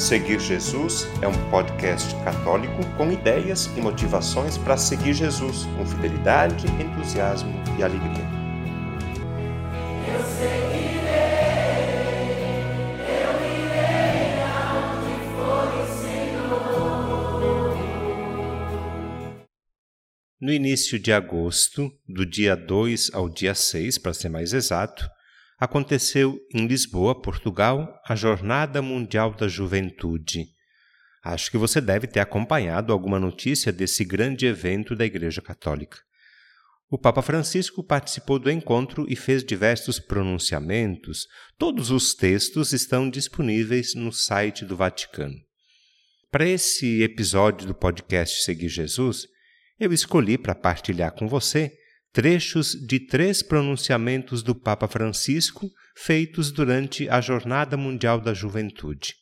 Seguir Jesus é um podcast católico com ideias e motivações para seguir Jesus com fidelidade, entusiasmo e alegria. Eu seguirei, eu irei for. No início de agosto, do dia 2 ao dia 6, para ser mais exato, aconteceu em Lisboa, Portugal, a Jornada Mundial da Juventude. Acho que você deve ter acompanhado alguma notícia desse grande evento da Igreja Católica. O Papa Francisco participou do encontro e fez diversos pronunciamentos. Todos os textos estão disponíveis no site do Vaticano. Para esse episódio do podcast Seguir Jesus, eu escolhi para partilhar com você trechos de três pronunciamentos do Papa Francisco feitos durante a Jornada Mundial da Juventude.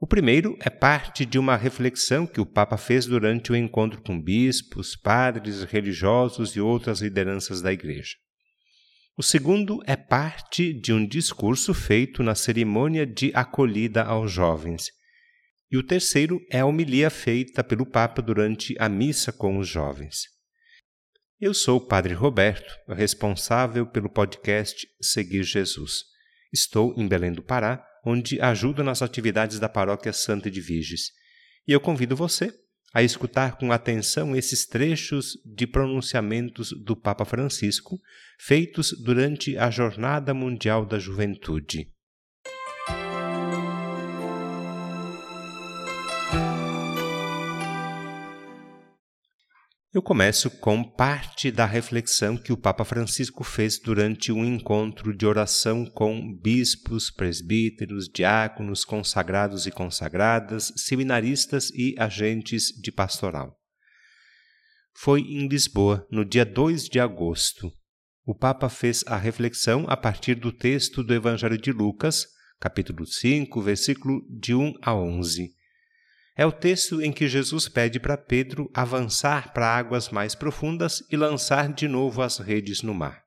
O primeiro é parte de uma reflexão que o Papa fez durante o encontro com bispos, padres, religiosos e outras lideranças da Igreja. O segundo é parte de um discurso feito na cerimônia de acolhida aos jovens. E o terceiro é a homilia feita pelo Papa durante a missa com os jovens. Eu sou o Padre Roberto, responsável pelo podcast Seguir Jesus. Estou em Belém do Pará, onde ajudo nas atividades da Paróquia Santa de Viges. E eu convido você a escutar com atenção esses trechos de pronunciamentos do Papa Francisco feitos durante a Jornada Mundial da Juventude. Eu começo com parte da reflexão que o Papa Francisco fez durante um encontro de oração com bispos, presbíteros, diáconos, consagrados e consagradas, seminaristas e agentes de pastoral. Foi em Lisboa, no dia 2 de agosto. O Papa fez a reflexão a partir do texto do Evangelho de Lucas, capítulo 5, versículo de 1 a 11 é o texto em que Jesus pede para Pedro avançar para águas mais profundas e lançar de novo as redes no mar.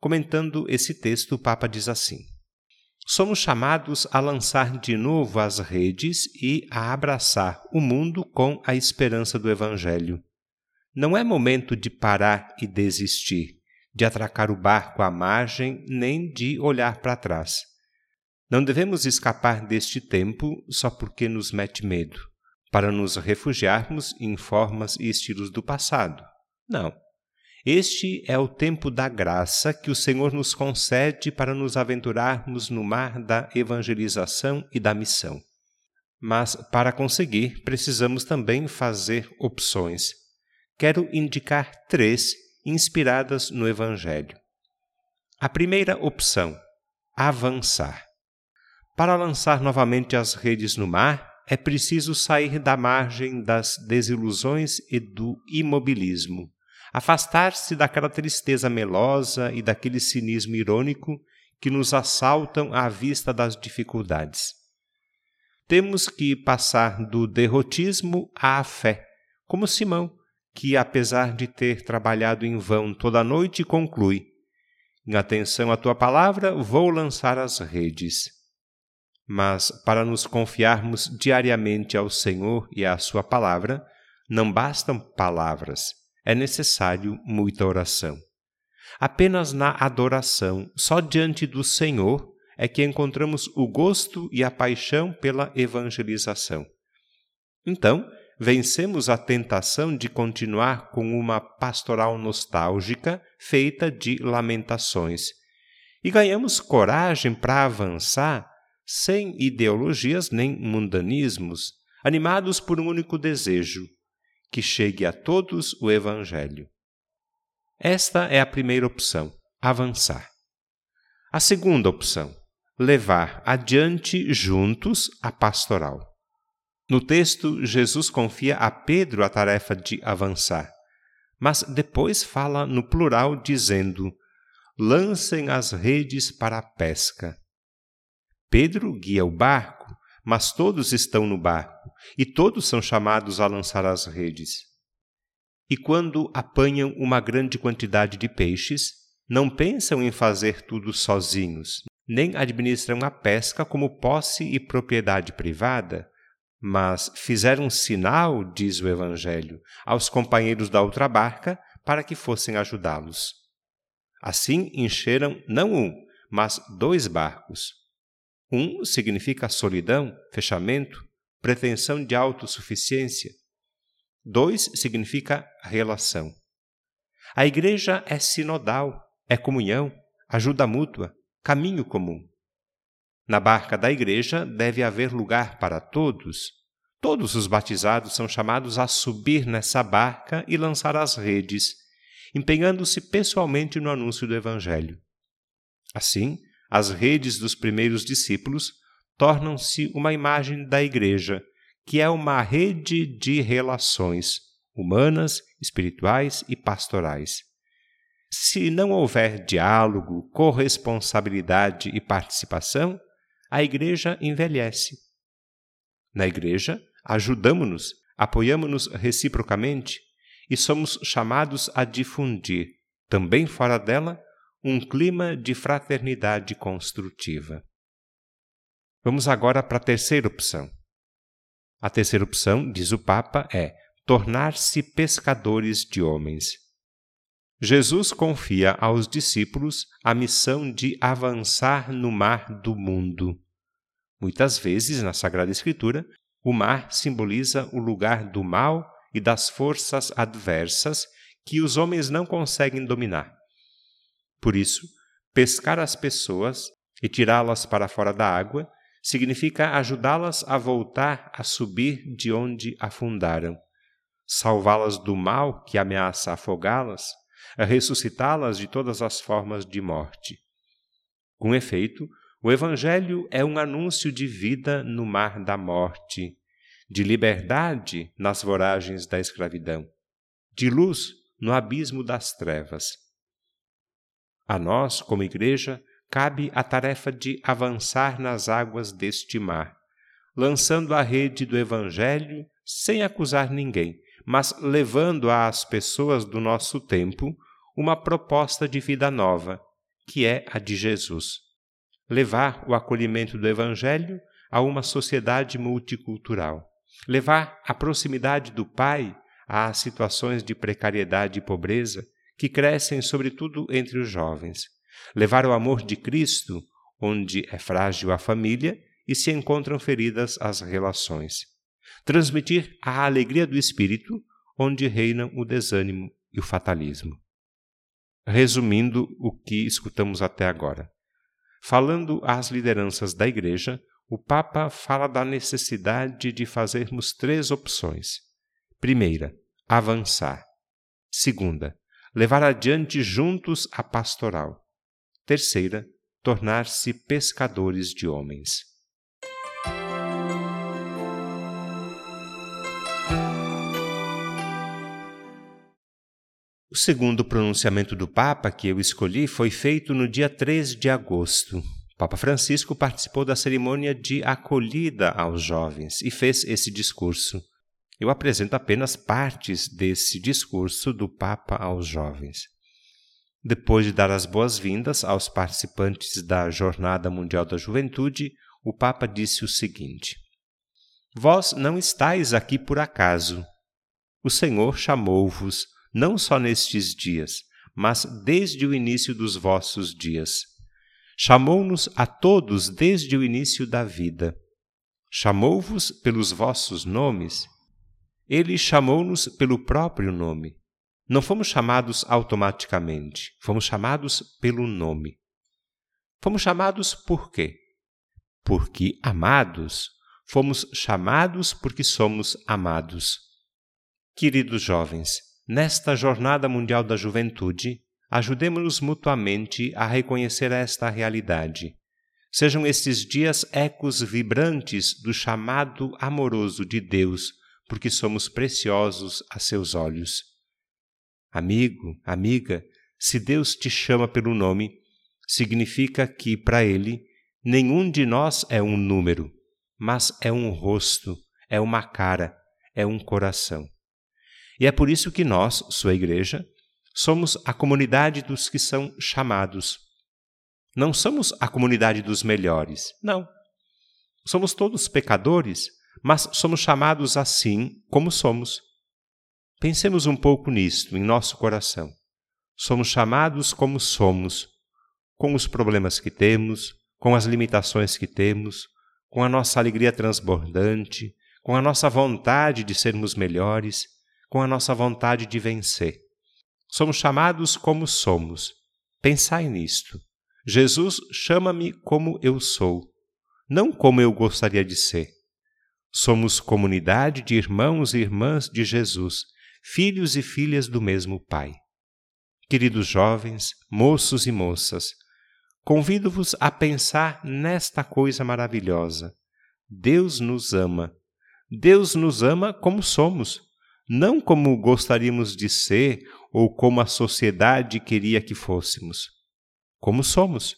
Comentando esse texto, o Papa diz assim: Somos chamados a lançar de novo as redes e a abraçar o mundo com a esperança do Evangelho. Não é momento de parar e desistir, de atracar o barco à margem, nem de olhar para trás. Não devemos escapar deste tempo só porque nos mete medo, para nos refugiarmos em formas e estilos do passado. Não. Este é o tempo da graça que o Senhor nos concede para nos aventurarmos no mar da evangelização e da missão. Mas, para conseguir, precisamos também fazer opções. Quero indicar três inspiradas no Evangelho. A primeira opção: avançar. Para lançar novamente as redes no mar, é preciso sair da margem das desilusões e do imobilismo, afastar-se daquela tristeza melosa e daquele cinismo irônico que nos assaltam à vista das dificuldades. Temos que passar do derrotismo à fé, como Simão, que, apesar de ter trabalhado em vão toda a noite, conclui: Em atenção à tua palavra, vou lançar as redes mas para nos confiarmos diariamente ao Senhor e à Sua palavra, não bastam palavras, é necessário muita oração. Apenas na adoração, só diante do Senhor, é que encontramos o gosto e a paixão pela evangelização. Então, vencemos a tentação de continuar com uma pastoral nostálgica feita de lamentações e ganhamos coragem para avançar sem ideologias nem mundanismos, animados por um único desejo: que chegue a todos o Evangelho. Esta é a primeira opção, avançar. A segunda opção, levar adiante juntos a pastoral. No texto, Jesus confia a Pedro a tarefa de avançar, mas depois fala no plural, dizendo: lancem as redes para a pesca. Pedro guia o barco, mas todos estão no barco e todos são chamados a lançar as redes. E quando apanham uma grande quantidade de peixes, não pensam em fazer tudo sozinhos, nem administram a pesca como posse e propriedade privada, mas fizeram sinal, diz o Evangelho, aos companheiros da outra barca para que fossem ajudá-los. Assim encheram não um, mas dois barcos. Um significa solidão, fechamento, pretensão de autossuficiência. Dois significa relação. A igreja é sinodal, é comunhão, ajuda mútua, caminho comum. Na barca da igreja deve haver lugar para todos. Todos os batizados são chamados a subir nessa barca e lançar as redes, empenhando-se pessoalmente no anúncio do Evangelho. Assim, as redes dos primeiros discípulos tornam-se uma imagem da igreja, que é uma rede de relações humanas, espirituais e pastorais. Se não houver diálogo, corresponsabilidade e participação, a igreja envelhece. Na igreja, ajudamos-nos, apoiamos-nos reciprocamente e somos chamados a difundir, também fora dela, um clima de fraternidade construtiva. Vamos agora para a terceira opção. A terceira opção, diz o Papa, é tornar-se pescadores de homens. Jesus confia aos discípulos a missão de avançar no mar do mundo. Muitas vezes, na Sagrada Escritura, o mar simboliza o lugar do mal e das forças adversas que os homens não conseguem dominar. Por isso, pescar as pessoas e tirá-las para fora da água significa ajudá-las a voltar a subir de onde afundaram, salvá-las do mal que ameaça afogá-las, a ressuscitá-las de todas as formas de morte. Com efeito, o Evangelho é um anúncio de vida no mar da morte, de liberdade nas voragens da escravidão, de luz no abismo das trevas. A nós, como Igreja, cabe a tarefa de avançar nas águas deste mar, lançando a rede do Evangelho sem acusar ninguém, mas levando às pessoas do nosso tempo uma proposta de vida nova, que é a de Jesus. Levar o acolhimento do Evangelho a uma sociedade multicultural. Levar a proximidade do Pai às situações de precariedade e pobreza que crescem, sobretudo, entre os jovens. Levar o amor de Cristo onde é frágil a família e se encontram feridas as relações. Transmitir a alegria do espírito onde reinam o desânimo e o fatalismo. Resumindo o que escutamos até agora. Falando às lideranças da Igreja, o Papa fala da necessidade de fazermos três opções. Primeira, avançar. Segunda, levar adiante juntos a pastoral. Terceira, tornar-se pescadores de homens. O segundo pronunciamento do Papa que eu escolhi foi feito no dia 3 de agosto. Papa Francisco participou da cerimônia de acolhida aos jovens e fez esse discurso. Eu apresento apenas partes desse discurso do Papa aos jovens. Depois de dar as boas-vindas aos participantes da Jornada Mundial da Juventude, o Papa disse o seguinte: Vós não estáis aqui por acaso. O Senhor chamou-vos não só nestes dias, mas desde o início dos vossos dias. Chamou-nos a todos desde o início da vida. Chamou-vos pelos vossos nomes. Ele chamou-nos pelo próprio nome. Não fomos chamados automaticamente, fomos chamados pelo nome. Fomos chamados por quê? Porque amados, fomos chamados porque somos amados. Queridos jovens, nesta Jornada Mundial da Juventude, ajudemos-nos mutuamente a reconhecer esta realidade. Sejam estes dias ecos vibrantes do chamado amoroso de Deus, porque somos preciosos a seus olhos. Amigo, amiga, se Deus te chama pelo nome, significa que, para Ele, nenhum de nós é um número, mas é um rosto, é uma cara, é um coração. E é por isso que nós, sua igreja, somos a comunidade dos que são chamados. Não somos a comunidade dos melhores. Não. Somos todos pecadores, mas somos chamados assim como somos. Pensemos um pouco nisto em nosso coração. Somos chamados como somos, com os problemas que temos, com as limitações que temos, com a nossa alegria transbordante, com a nossa vontade de sermos melhores, com a nossa vontade de vencer. Somos chamados como somos. Pensai nisto. Jesus chama-me como eu sou, não como eu gostaria de ser. Somos comunidade de irmãos e irmãs de Jesus, filhos e filhas do mesmo Pai. Queridos jovens, moços e moças, convido-vos a pensar nesta coisa maravilhosa. Deus nos ama. Deus nos ama como somos, não como gostaríamos de ser ou como a sociedade queria que fôssemos como somos.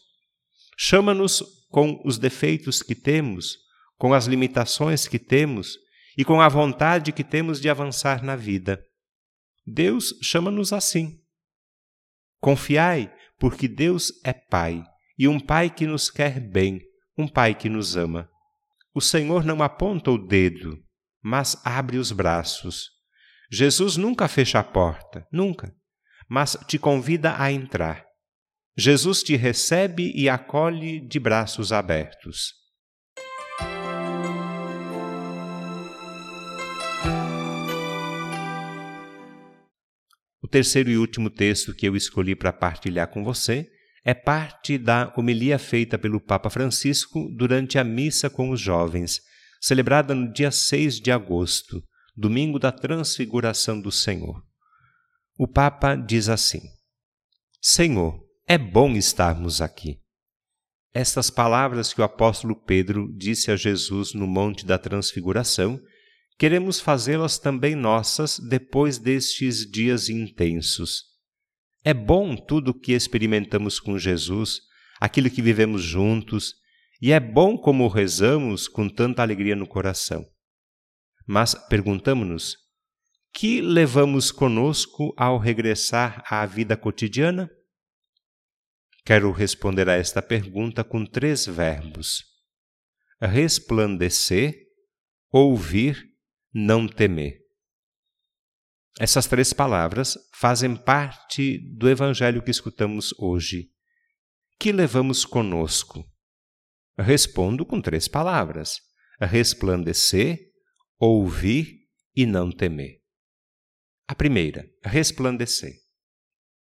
Chama-nos com os defeitos que temos, com as limitações que temos e com a vontade que temos de avançar na vida. Deus chama-nos assim. Confiai, porque Deus é Pai, e um Pai que nos quer bem, um Pai que nos ama. O Senhor não aponta o dedo, mas abre os braços. Jesus nunca fecha a porta, nunca, mas te convida a entrar. Jesus te recebe e acolhe de braços abertos. Terceiro e último texto que eu escolhi para partilhar com você é parte da homilia feita pelo Papa Francisco durante a missa com os jovens, celebrada no dia 6 de agosto, domingo da Transfiguração do Senhor. O Papa diz assim: Senhor, é bom estarmos aqui. Estas palavras que o apóstolo Pedro disse a Jesus no Monte da Transfiguração, queremos fazê-las também nossas depois destes dias intensos. É bom tudo o que experimentamos com Jesus, aquilo que vivemos juntos, e é bom como rezamos com tanta alegria no coração. Mas perguntamos-nos: que levamos conosco ao regressar à vida cotidiana? Quero responder a esta pergunta com três verbos: resplandecer, ouvir, não temer. Essas três palavras fazem parte do evangelho que escutamos hoje. Que levamos conosco? Respondo com três palavras: resplandecer, ouvir e não temer. A primeira, resplandecer.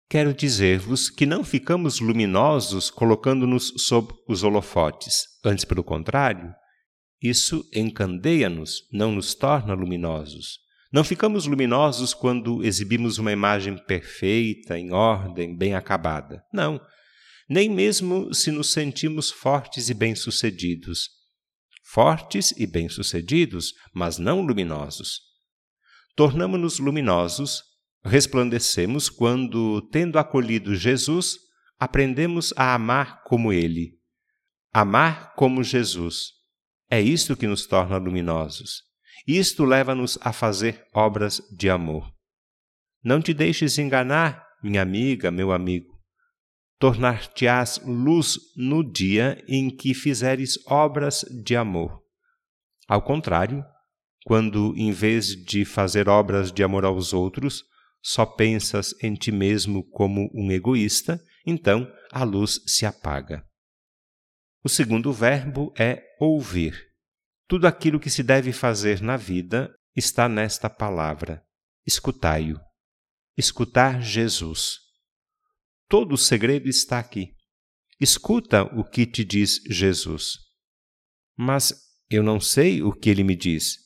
Quero dizer-vos que não ficamos luminosos colocando-nos sob os holofotes. Antes, pelo contrário, isso encandeia-nos, não nos torna luminosos. Não ficamos luminosos quando exibimos uma imagem perfeita, em ordem, bem acabada. Não. Nem mesmo se nos sentimos fortes e bem-sucedidos. Fortes e bem-sucedidos, mas não luminosos. Tornamos-nos luminosos resplandecemos quando, tendo acolhido Jesus, aprendemos a amar como Ele. Amar como Jesus. É isto que nos torna luminosos. Isto leva-nos a fazer obras de amor. Não te deixes enganar, minha amiga, meu amigo. Tornar-te-ás luz no dia em que fizeres obras de amor. Ao contrário, quando, em vez de fazer obras de amor aos outros, só pensas em ti mesmo como um egoísta, então a luz se apaga. O segundo verbo é ouvir. Tudo aquilo que se deve fazer na vida está nesta palavra. Escutai-o. Escutar Jesus. Todo o segredo está aqui. Escuta o que te diz Jesus. Mas eu não sei o que ele me diz.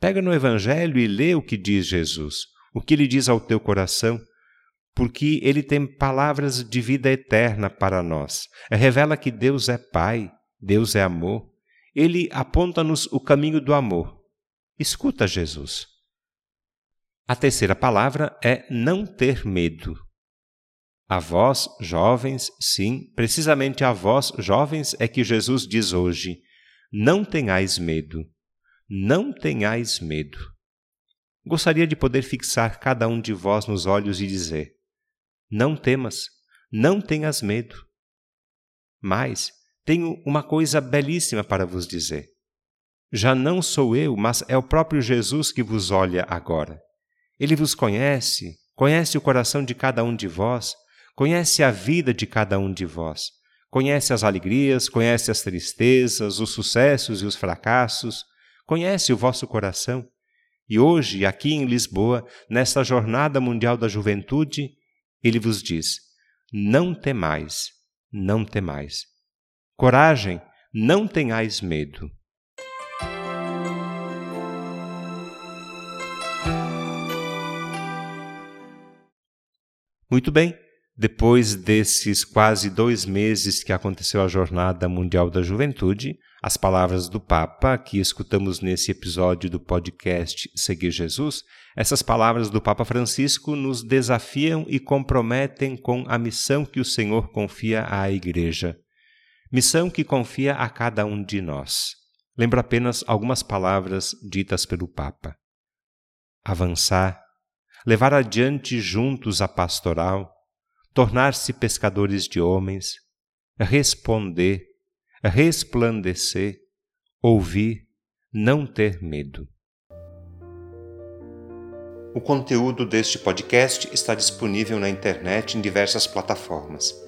Pega no Evangelho e lê o que diz Jesus o que ele diz ao teu coração, porque ele tem palavras de vida eterna para nós. Revela que Deus é Pai, Deus é amor. Ele aponta-nos o caminho do amor. Escuta Jesus. A terceira palavra é não ter medo. A vós, jovens, sim, precisamente a vós, jovens, é que Jesus diz hoje: não tenhais medo. Não tenhais medo. Gostaria de poder fixar cada um de vós nos olhos e dizer: Não temas, não tenhas medo. Mas tenho uma coisa belíssima para vos dizer. Já não sou eu, mas é o próprio Jesus que vos olha agora. Ele vos conhece, conhece o coração de cada um de vós, conhece a vida de cada um de vós, conhece as alegrias, conhece as tristezas, os sucessos e os fracassos, conhece o vosso coração. E hoje, aqui em Lisboa, nesta Jornada Mundial da Juventude, ele vos diz: Não temais, não temais. Coragem, não tenhais medo. Muito bem, depois desses quase dois meses que aconteceu a Jornada Mundial da Juventude, as palavras do Papa que escutamos nesse episódio do podcast Seguir Jesus, essas palavras do Papa Francisco nos desafiam e comprometem com a missão que o Senhor confia à Igreja missão que confia a cada um de nós. Lembro apenas algumas palavras ditas pelo Papa. Avançar, levar adiante juntos a pastoral, tornar-se pescadores de homens, responder, resplandecer, ouvir, não ter medo. O conteúdo deste podcast está disponível na internet em diversas plataformas.